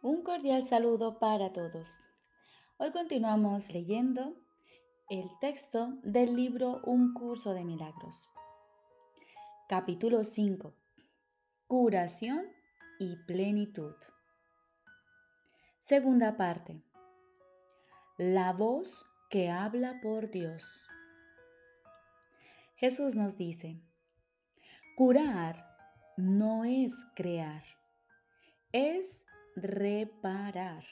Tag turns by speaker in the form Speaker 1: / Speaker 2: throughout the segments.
Speaker 1: Un cordial saludo para todos. Hoy continuamos leyendo el texto del libro Un curso de milagros. Capítulo 5. Curación y plenitud. Segunda parte. La voz que habla por Dios. Jesús nos dice, curar no es crear, es reparar.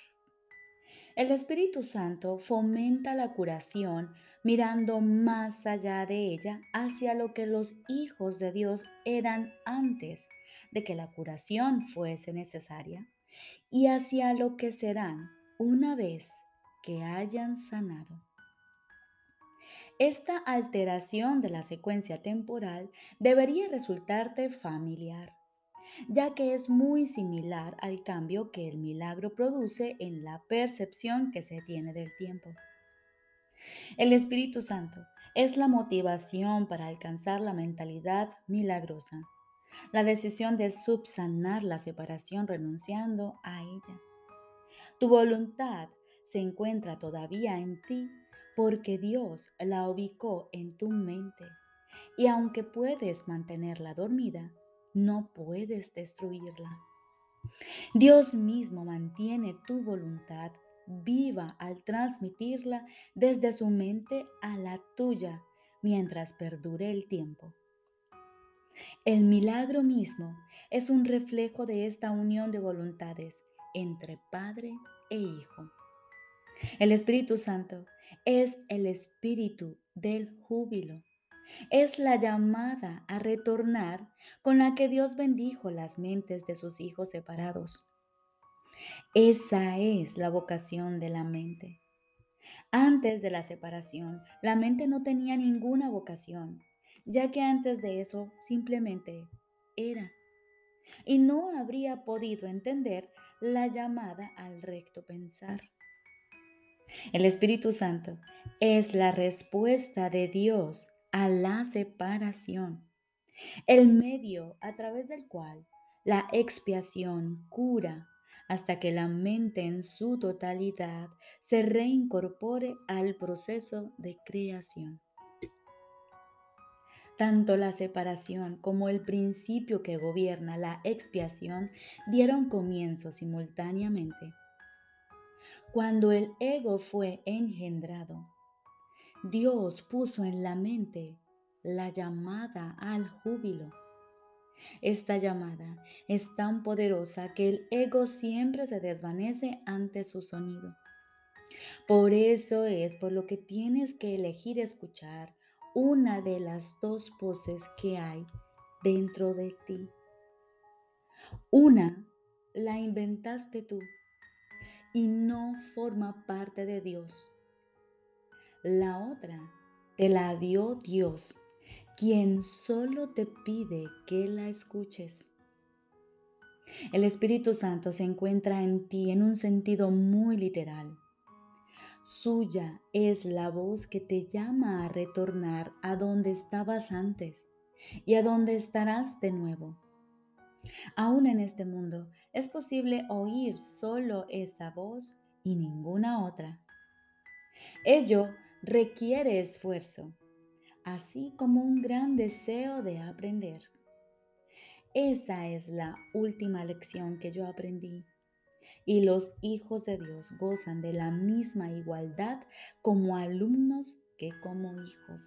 Speaker 1: El Espíritu Santo fomenta la curación mirando más allá de ella hacia lo que los hijos de Dios eran antes de que la curación fuese necesaria y hacia lo que serán una vez que hayan sanado. Esta alteración de la secuencia temporal debería resultarte familiar ya que es muy similar al cambio que el milagro produce en la percepción que se tiene del tiempo. El Espíritu Santo es la motivación para alcanzar la mentalidad milagrosa, la decisión de subsanar la separación renunciando a ella. Tu voluntad se encuentra todavía en ti porque Dios la ubicó en tu mente y aunque puedes mantenerla dormida, no puedes destruirla. Dios mismo mantiene tu voluntad viva al transmitirla desde su mente a la tuya mientras perdure el tiempo. El milagro mismo es un reflejo de esta unión de voluntades entre Padre e Hijo. El Espíritu Santo es el espíritu del júbilo es la llamada a retornar con la que Dios bendijo las mentes de sus hijos separados. Esa es la vocación de la mente. Antes de la separación, la mente no tenía ninguna vocación, ya que antes de eso simplemente era. Y no habría podido entender la llamada al recto pensar. El Espíritu Santo es la respuesta de Dios a la separación, el medio a través del cual la expiación cura hasta que la mente en su totalidad se reincorpore al proceso de creación. Tanto la separación como el principio que gobierna la expiación dieron comienzo simultáneamente. Cuando el ego fue engendrado, Dios puso en la mente la llamada al júbilo. Esta llamada es tan poderosa que el ego siempre se desvanece ante su sonido. Por eso es por lo que tienes que elegir escuchar una de las dos voces que hay dentro de ti. Una la inventaste tú y no forma parte de Dios. La otra te la dio Dios, quien solo te pide que la escuches. El Espíritu Santo se encuentra en ti en un sentido muy literal. Suya es la voz que te llama a retornar a donde estabas antes y a donde estarás de nuevo. Aún en este mundo es posible oír solo esa voz y ninguna otra. Ello requiere esfuerzo, así como un gran deseo de aprender. Esa es la última lección que yo aprendí. Y los hijos de Dios gozan de la misma igualdad como alumnos que como hijos.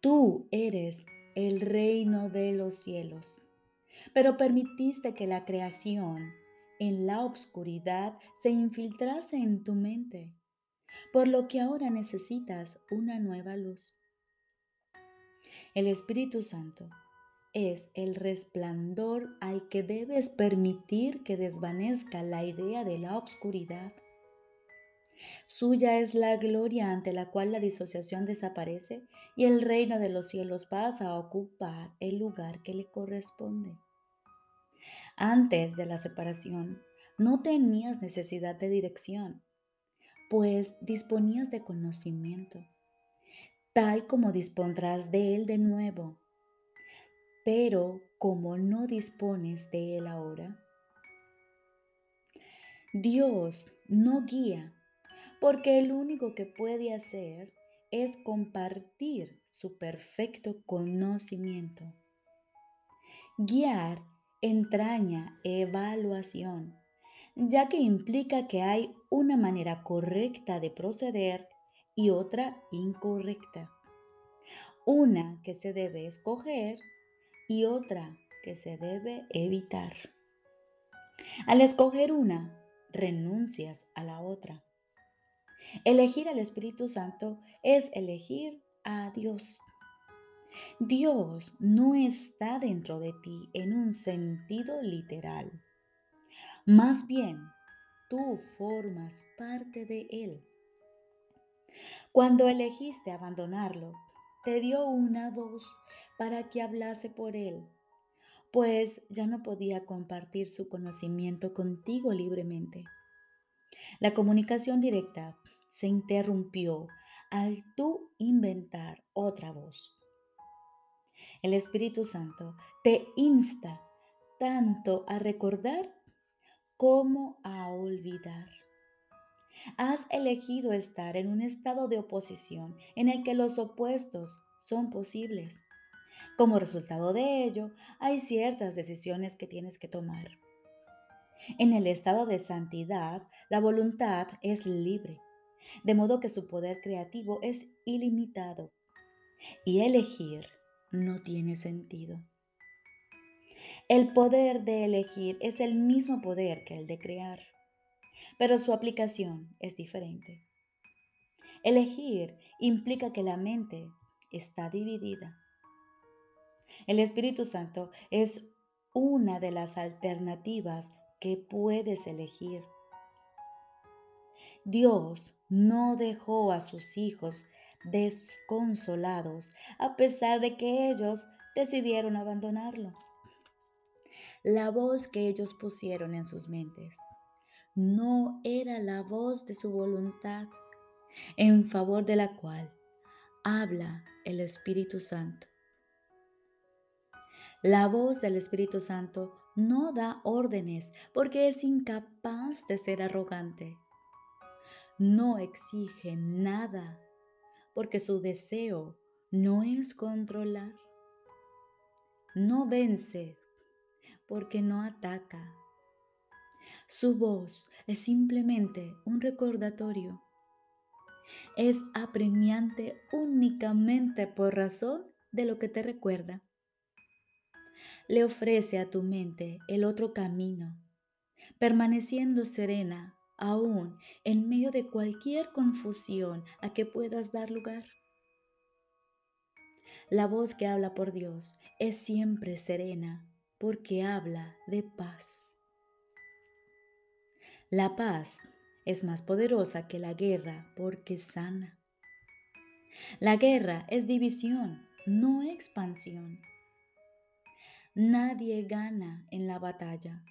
Speaker 1: Tú eres el reino de los cielos, pero permitiste que la creación en la obscuridad se infiltrase en tu mente por lo que ahora necesitas una nueva luz. El Espíritu Santo es el resplandor al que debes permitir que desvanezca la idea de la obscuridad. Suya es la gloria ante la cual la disociación desaparece y el reino de los cielos pasa a ocupar el lugar que le corresponde. Antes de la separación, no tenías necesidad de dirección pues disponías de conocimiento, tal como dispondrás de él de nuevo. Pero como no dispones de él ahora, Dios no guía porque el único que puede hacer es compartir su perfecto conocimiento. Guiar entraña evaluación, ya que implica que hay una manera correcta de proceder y otra incorrecta. Una que se debe escoger y otra que se debe evitar. Al escoger una, renuncias a la otra. Elegir al Espíritu Santo es elegir a Dios. Dios no está dentro de ti en un sentido literal. Más bien, tú formas parte de Él. Cuando elegiste abandonarlo, te dio una voz para que hablase por Él, pues ya no podía compartir su conocimiento contigo libremente. La comunicación directa se interrumpió al tú inventar otra voz. El Espíritu Santo te insta tanto a recordar como a olvidar. Has elegido estar en un estado de oposición en el que los opuestos son posibles. Como resultado de ello, hay ciertas decisiones que tienes que tomar. En el estado de santidad, la voluntad es libre, de modo que su poder creativo es ilimitado y elegir no tiene sentido. El poder de elegir es el mismo poder que el de crear, pero su aplicación es diferente. Elegir implica que la mente está dividida. El Espíritu Santo es una de las alternativas que puedes elegir. Dios no dejó a sus hijos desconsolados a pesar de que ellos decidieron abandonarlo. La voz que ellos pusieron en sus mentes no era la voz de su voluntad en favor de la cual habla el Espíritu Santo. La voz del Espíritu Santo no da órdenes porque es incapaz de ser arrogante no exige nada, porque su deseo no es controlar. No vence, porque no ataca. Su voz es simplemente un recordatorio. Es apremiante únicamente por razón de lo que te recuerda. Le ofrece a tu mente el otro camino, permaneciendo serena aún en medio de cualquier confusión a que puedas dar lugar. La voz que habla por Dios es siempre serena porque habla de paz. La paz es más poderosa que la guerra porque sana. La guerra es división, no expansión. Nadie gana en la batalla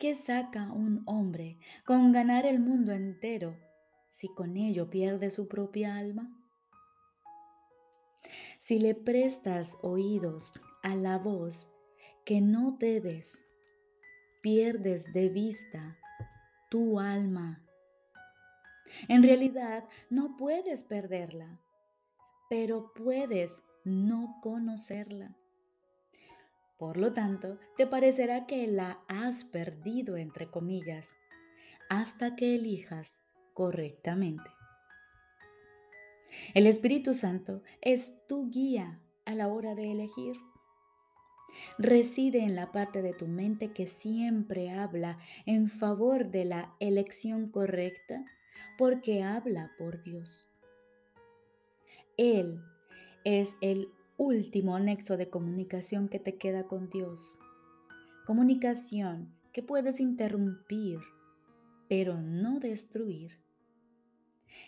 Speaker 1: ¿Qué saca un hombre con ganar el mundo entero si con ello pierde su propia alma? Si le prestas oídos a la voz que no debes, pierdes de vista tu alma. En realidad no puedes perderla, pero puedes no conocerla. Por lo tanto, te parecerá que la has perdido, entre comillas, hasta que elijas correctamente. El Espíritu Santo es tu guía a la hora de elegir. Reside en la parte de tu mente que siempre habla en favor de la elección correcta porque habla por Dios. Él es el último nexo de comunicación que te queda con Dios. Comunicación que puedes interrumpir, pero no destruir.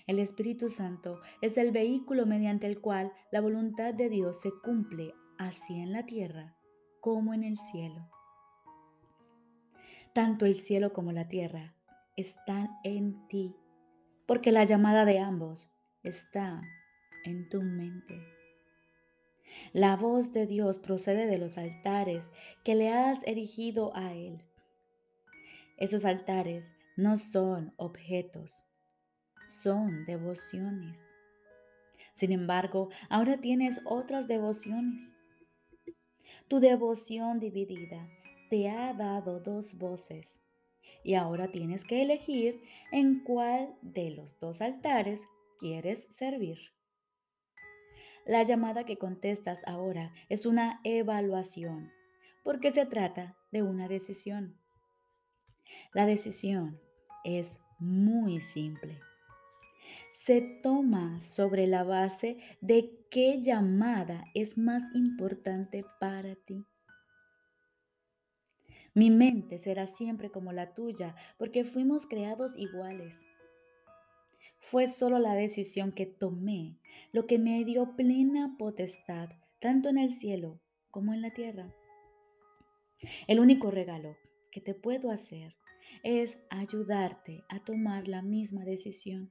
Speaker 1: El Espíritu Santo es el vehículo mediante el cual la voluntad de Dios se cumple así en la tierra como en el cielo. Tanto el cielo como la tierra están en ti, porque la llamada de ambos está en tu mente. La voz de Dios procede de los altares que le has erigido a Él. Esos altares no son objetos, son devociones. Sin embargo, ahora tienes otras devociones. Tu devoción dividida te ha dado dos voces y ahora tienes que elegir en cuál de los dos altares quieres servir. La llamada que contestas ahora es una evaluación, porque se trata de una decisión. La decisión es muy simple. Se toma sobre la base de qué llamada es más importante para ti. Mi mente será siempre como la tuya, porque fuimos creados iguales. Fue solo la decisión que tomé lo que me dio plena potestad, tanto en el cielo como en la tierra. El único regalo que te puedo hacer es ayudarte a tomar la misma decisión.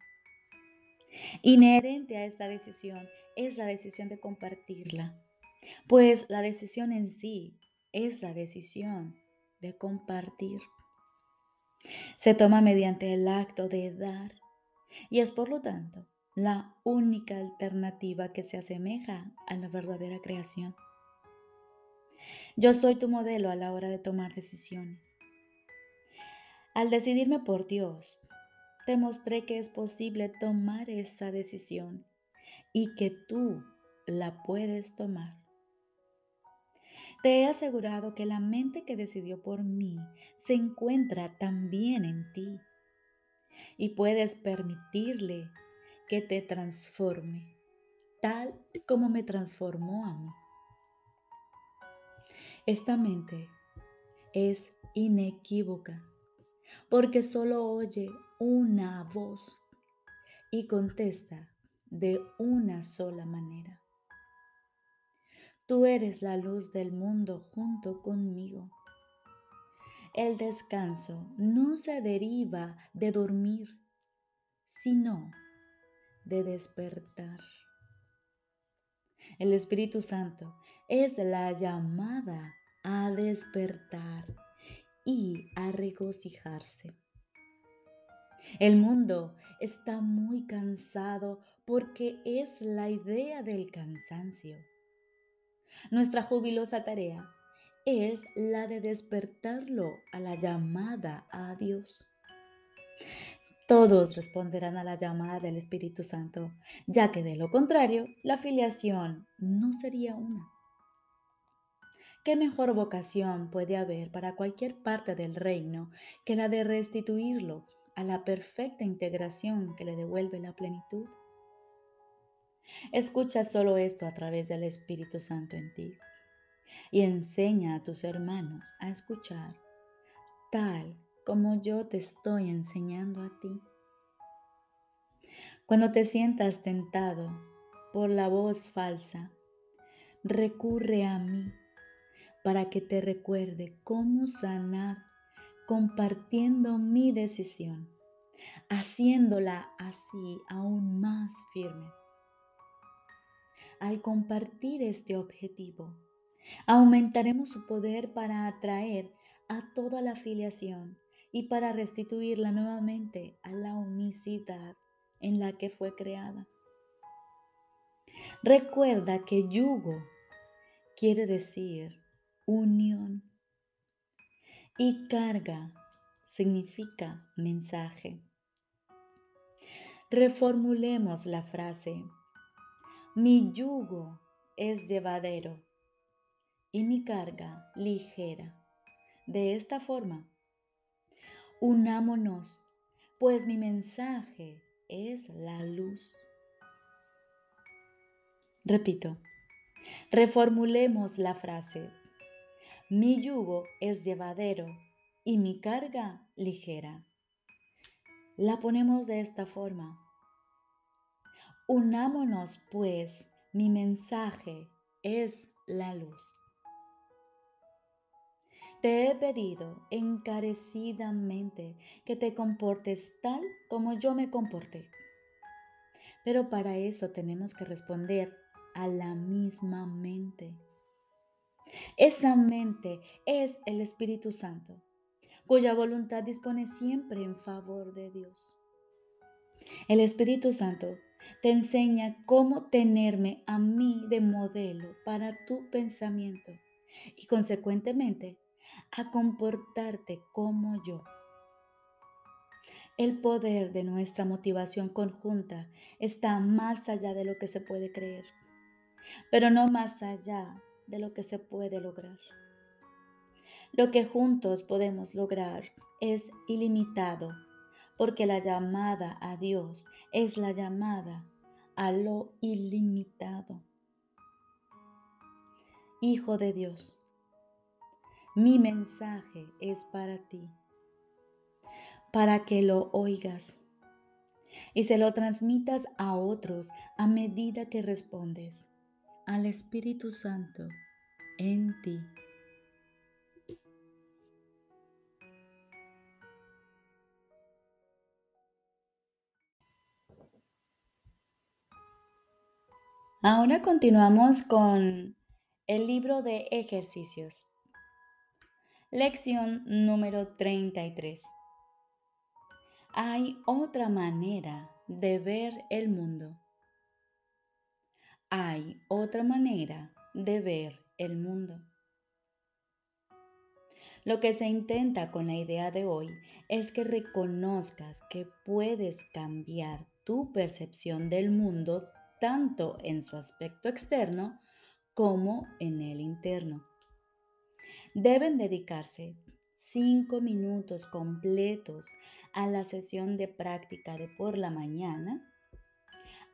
Speaker 1: Inherente a esta decisión es la decisión de compartirla, pues la decisión en sí es la decisión de compartir. Se toma mediante el acto de dar y es por lo tanto la única alternativa que se asemeja a la verdadera creación. Yo soy tu modelo a la hora de tomar decisiones. Al decidirme por Dios, te mostré que es posible tomar esa decisión y que tú la puedes tomar. Te he asegurado que la mente que decidió por mí se encuentra también en ti y puedes permitirle que te transforme, tal como me transformó a mí. Esta mente es inequívoca porque solo oye una voz y contesta de una sola manera. Tú eres la luz del mundo junto conmigo. El descanso no se deriva de dormir, sino de despertar. El Espíritu Santo es la llamada a despertar y a regocijarse. El mundo está muy cansado porque es la idea del cansancio. Nuestra jubilosa tarea es la de despertarlo a la llamada a Dios. Todos responderán a la llamada del Espíritu Santo, ya que de lo contrario, la filiación no sería una. ¿Qué mejor vocación puede haber para cualquier parte del reino que la de restituirlo a la perfecta integración que le devuelve la plenitud? Escucha solo esto a través del Espíritu Santo en ti y enseña a tus hermanos a escuchar tal como yo te estoy enseñando a ti. Cuando te sientas tentado por la voz falsa, recurre a mí para que te recuerde cómo sanar compartiendo mi decisión, haciéndola así aún más firme. Al compartir este objetivo, aumentaremos su poder para atraer a toda la afiliación y para restituirla nuevamente a la unicidad en la que fue creada. Recuerda que yugo quiere decir unión y carga significa mensaje. Reformulemos la frase mi yugo es llevadero y mi carga ligera. De esta forma, unámonos, pues mi mensaje es la luz. Repito, reformulemos la frase. Mi yugo es llevadero y mi carga ligera. La ponemos de esta forma. Unámonos pues, mi mensaje es la luz. Te he pedido encarecidamente que te comportes tal como yo me comporté. Pero para eso tenemos que responder a la misma mente. Esa mente es el Espíritu Santo. cuya voluntad dispone siempre en favor de Dios. El Espíritu Santo te enseña cómo tenerme a mí de modelo para tu pensamiento y consecuentemente a comportarte como yo. El poder de nuestra motivación conjunta está más allá de lo que se puede creer, pero no más allá de lo que se puede lograr. Lo que juntos podemos lograr es ilimitado, porque la llamada a Dios es la llamada a lo ilimitado. Hijo de Dios, mi mensaje es para ti para que lo oigas y se lo transmitas a otros a medida que respondes al Espíritu Santo en ti. Ahora continuamos con el libro de ejercicios. Lección número 33. Hay otra manera de ver el mundo. Hay otra manera de ver el mundo. Lo que se intenta con la idea de hoy es que reconozcas que puedes cambiar tu percepción del mundo tanto en su aspecto externo como en el interno. Deben dedicarse cinco minutos completos a la sesión de práctica de por la mañana,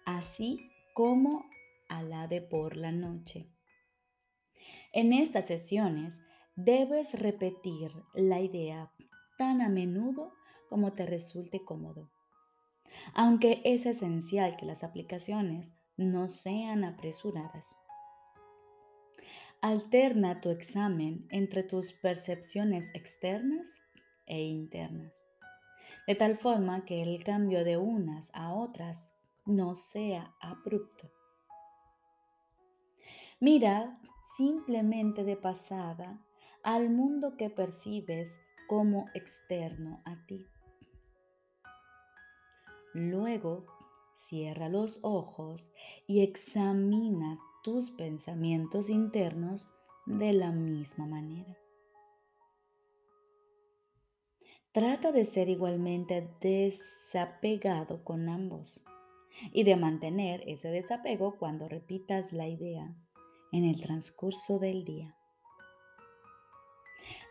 Speaker 1: así como a la de por la noche. En estas sesiones debes repetir la idea tan a menudo como te resulte cómodo. Aunque es esencial que las aplicaciones no sean apresuradas. Alterna tu examen entre tus percepciones externas e internas de tal forma que el cambio de unas a otras no sea abrupto. Mira simplemente de pasada al mundo que percibes como externo a ti. Luego, cierra los ojos y examina tus pensamientos internos de la misma manera. Trata de ser igualmente desapegado con ambos y de mantener ese desapego cuando repitas la idea en el transcurso del día.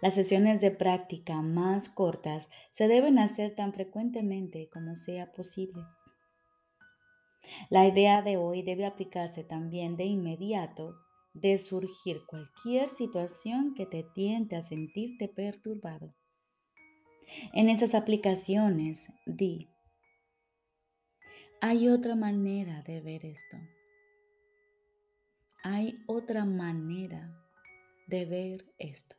Speaker 1: Las sesiones de práctica más cortas se deben hacer tan frecuentemente como sea posible. La idea de hoy debe aplicarse también de inmediato de surgir cualquier situación que te tiente a sentirte perturbado. En esas aplicaciones, di, hay otra manera de ver esto. Hay otra manera de ver esto.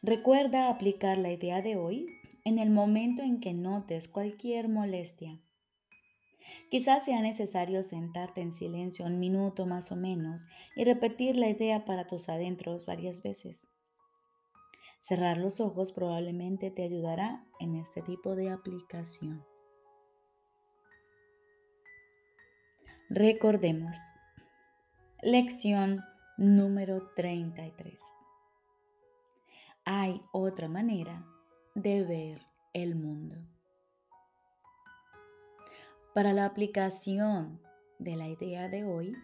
Speaker 1: Recuerda aplicar la idea de hoy en el momento en que notes cualquier molestia. Quizás sea necesario sentarte en silencio un minuto más o menos y repetir la idea para tus adentros varias veces. Cerrar los ojos probablemente te ayudará en este tipo de aplicación. Recordemos. Lección número 33. Hay otra manera de ver el mundo. Para la aplicación de la idea de hoy,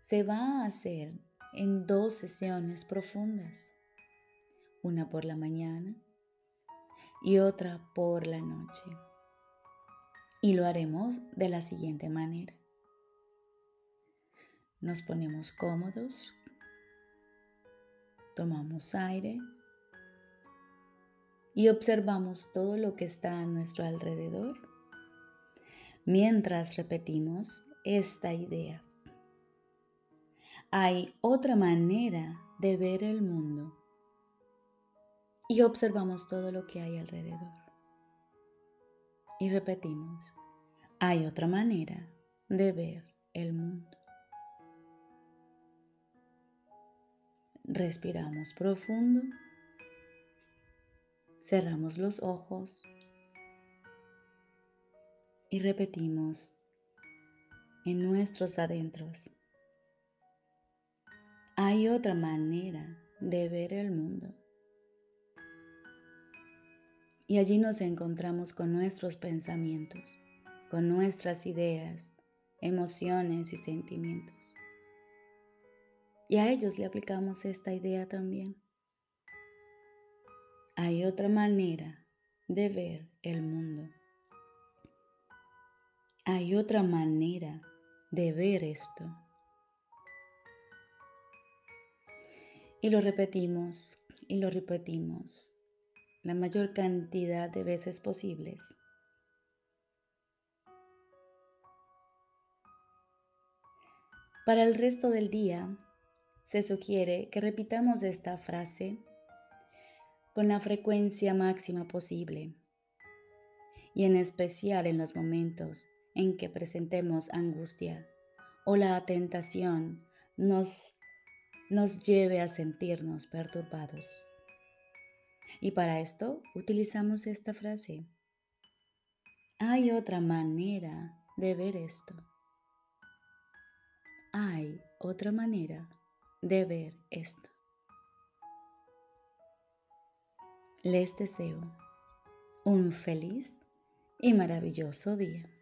Speaker 1: se va a hacer en dos sesiones profundas una por la mañana y otra por la noche. Y lo haremos de la siguiente manera. Nos ponemos cómodos, tomamos aire y observamos todo lo que está a nuestro alrededor mientras repetimos esta idea. Hay otra manera de ver el mundo y observamos todo lo que hay alrededor. Y repetimos, hay otra manera de ver el mundo. Respiramos profundo. Cerramos los ojos y repetimos en nuestros adentros. Hay otra manera de ver el mundo. Y allí nos encontramos con nuestros pensamientos, con nuestras ideas, emociones y sentimientos. Y a ellos le aplicamos esta idea también. Hay otra manera de ver el mundo. Hay otra manera de ver esto. Y lo repetimos y lo repetimos la mayor cantidad de veces posibles. Para el resto del día, se sugiere que repitamos esta frase con la frecuencia máxima posible y en especial en los momentos en que presentemos angustia o la tentación nos, nos lleve a sentirnos perturbados. Y para esto utilizamos esta frase. Hay otra manera de ver esto. Hay otra manera de ver esto. Les deseo un feliz y maravilloso día.